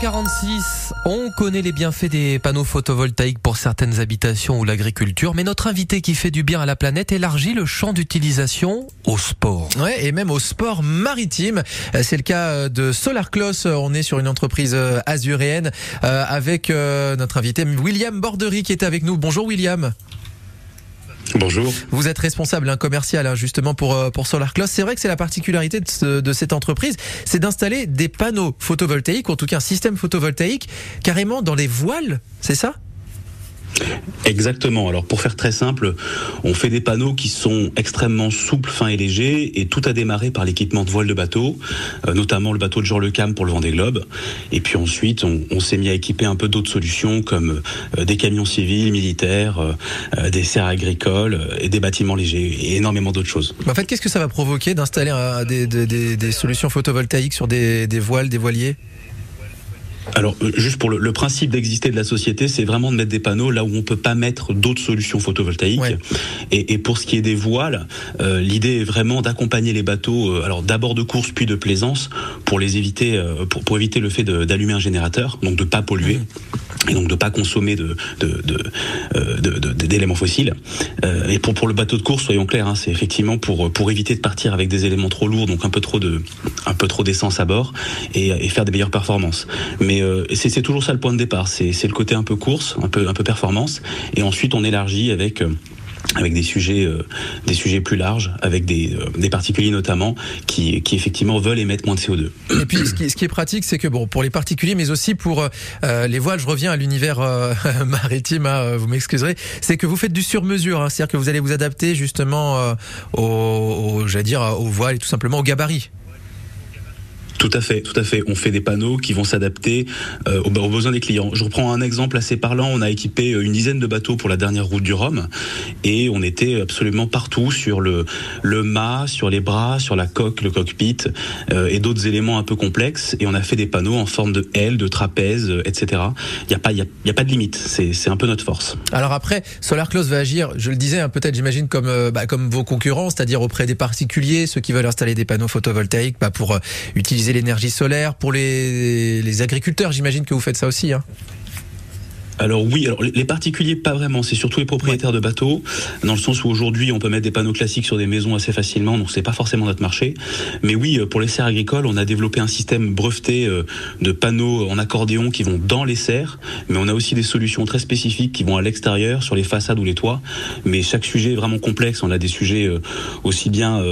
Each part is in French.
46 on connaît les bienfaits des panneaux photovoltaïques pour certaines habitations ou l'agriculture, mais notre invité qui fait du bien à la planète élargit le champ d'utilisation au sport. Ouais, et même au sport maritime. C'est le cas de SolarCloss. On est sur une entreprise azuréenne euh, avec euh, notre invité William Bordery qui est avec nous. Bonjour William. Bonjour. Vous êtes responsable un commercial hein, justement pour euh, pour SolarCloss. C'est vrai que c'est la particularité de, ce- de cette entreprise, c'est d'installer des panneaux photovoltaïques, ou en tout cas un système photovoltaïque carrément dans les voiles, c'est ça? Exactement. Alors pour faire très simple, on fait des panneaux qui sont extrêmement souples, fins et légers, et tout a démarré par l'équipement de voile de bateau, euh, notamment le bateau de Jean Le Cam pour le Vendée Globe. Et puis ensuite, on, s'est mis à équiper un peu d'autres solutions comme euh, des camions civils, militaires, euh, des serres agricoles et des bâtiments légers et énormément d'autres choses. En fait, qu'est-ce que ça va provoquer d'installer des, solutions photovoltaïques sur des voiles, des voiliers? Alors, euh, juste pour le, le principe d'exister de la société, c'est vraiment de mettre des panneaux là où on peut pas mettre d'autres solutions photovoltaïques. Ouais. Et, et pour ce qui est des voiles, euh, l'idée est vraiment d'accompagner les bateaux, euh, alors d'abord de course puis de plaisance, pour les éviter, euh, pour, pour éviter le fait d'allumer un générateur, donc de pas polluer. Et donc de pas consommer de d'éléments fossiles. Et pour pour le bateau de course, soyons clairs, hein, c'est effectivement pour pour éviter de partir avec des éléments trop lourds, donc un peu trop de un peu trop d'essence à bord et, et faire des meilleures performances. Mais euh, c'est toujours ça le point de départ. C'est le côté un peu course, un peu performance, et ensuite on élargit avec euh, avec des sujets, euh, des sujets plus larges, avec des, particuliers notamment, qui, effectivement veulent émettre moins de CO2. Et puis, ce qui, est pratique, c'est que pour les particuliers, mais aussi pour les voiles, je reviens à l'univers maritime, hein, vous m'excuserez, c'est que vous faites du sur-mesure, hein, c'est-à-dire que vous allez vous adapter justement euh, au, au- j'allais dire, aux voiles et tout simplement au gabarit. Tout à fait, tout à fait. On fait des panneaux qui vont s'adapter euh, aux, besoins des clients. Je reprends un exemple assez parlant. On a équipé euh, une dizaine de bateaux pour la dernière route du Rhum et on était absolument partout sur le, le mât, sur les bras, sur la coque, le cockpit euh, et d'autres éléments un peu complexes. Et on a fait des panneaux en forme de L, de trapèze, etc. Il n'y a, pas- de limite. C'est un peu notre force. Alors après, SolarClose va agir, je le disais, hein, peut-être j'imagine comme bah, comme vos concurrents, c'est-à-dire auprès des particuliers, ceux qui veulent installer des panneaux photovoltaïques bah, pour euh, l'énergie solaire, pour les, les agriculteurs, j'imagine que vous faites ça aussi. Hein. Alors oui, alors les particuliers pas vraiment, c'est surtout les propriétaires de bateaux, dans le sens où aujourd'hui on peut mettre des panneaux classiques sur des maisons assez facilement, donc c'est pas forcément notre marché. Mais oui, euh, pour les serres agricoles, on a développé un système breveté euh, de panneaux en accordéon qui vont dans les serres, mais on a aussi des solutions très spécifiques qui vont à l'extérieur, sur les façades ou les toits. Mais chaque sujet est vraiment complexe. On a des sujets euh, aussi bien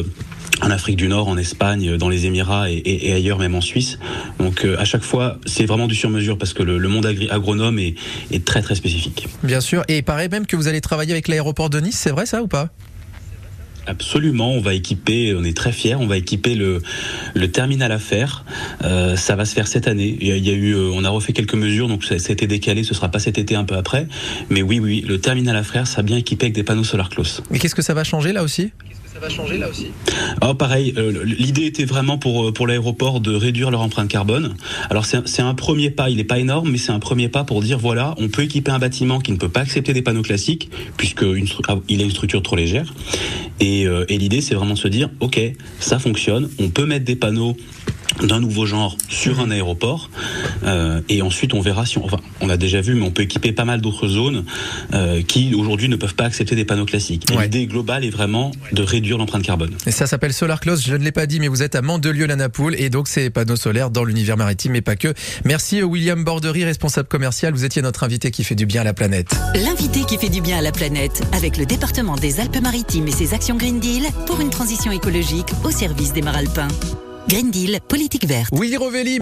en Afrique du Nord, en Espagne, dans les Émirats et, et- et ailleurs, même en Suisse. Donc euh, à chaque fois, c'est vraiment du sur-mesure parce que le, le monde agronome est, est très très spécifique. Bien sûr. Et il paraît même que vous allez travailler avec l'aéroport de Nice, c'est vrai ça ou pas? Absolument, on va équiper, on est très fiers, on va équiper le, le terminal à fer. Euh, ça va se faire cette année. Il y a, il y a eu, euh, on a refait quelques mesures, donc ça, ça a été décalé. Ce sera pas cet été, un peu après. Mais oui, oui, le terminal à fer sera bien équipé avec des panneaux solar close. Et qu'est-ce que ça va changer là aussi? Alors pareil, euh, l'idée était vraiment pour euh, pour l'aéroport de réduire leur empreinte carbone. Alors c'est un- premier pas, il n'est pas énorme, mais c'est un premier pas pour dire voilà, on peut équiper un bâtiment qui ne peut pas accepter des panneaux classiques stru- ah, a une structure trop légère. Et, euh, et l'idée c'est vraiment se dire ok, ça fonctionne, on peut mettre des panneaux d'un nouveau genre sur un aéroport euh, et ensuite on verra si on, enfin on a déjà vu mais on peut équiper pas mal d'autres zones euh, qui aujourd'hui ne peuvent pas accepter des panneaux classiques Ouais. l'idée globale est vraiment de réduire l'empreinte carbone Et ça s'appelle SolarClose, je ne l'ai pas dit, mais vous êtes à Mandelieu-la-Napoule et donc c'est panneaux solaires dans l'univers maritime et pas que. Merci William Bordery, responsable commercial. Vous étiez notre invité qui fait du bien à la planète. L'invité qui fait du bien à la planète avec le département des Alpes-Maritimes et ses actions Green Deal pour une transition écologique au service des Maralpins. Green Deal, politique verte. Willy Rovelli.